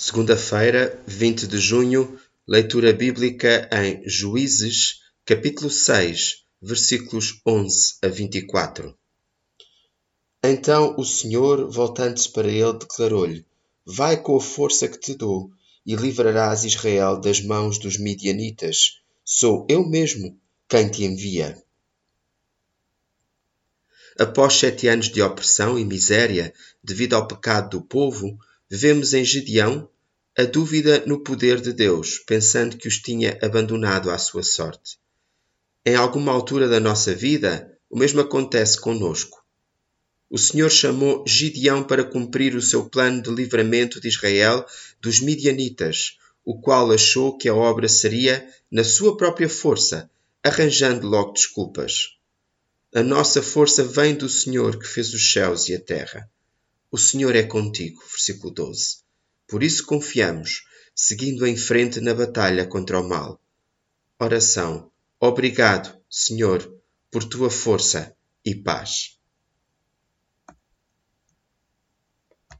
Segunda-feira, 20 de junho, leitura bíblica em Juízes, capítulo 6, versículos 11 a 24. Então o Senhor, voltando-se para ele, declarou-lhe: Vai com a força que te dou e livrarás Israel das mãos dos midianitas. Sou eu mesmo quem te envia. Após sete anos de opressão e miséria devido ao pecado do povo, vemos em Gedeão a dúvida no poder de Deus, pensando que os tinha abandonado à sua sorte. Em alguma altura da nossa vida, o mesmo acontece conosco. O Senhor chamou Gideão para cumprir o seu plano de livramento de Israel dos midianitas, o qual achou que a obra seria na sua própria força, arranjando logo desculpas. A nossa força vem do Senhor que fez os céus e a terra. O Senhor é contigo. Versículo 12. Por isso confiamos, seguindo em frente na batalha contra o mal. Oração. Obrigado, Senhor, por tua força e paz.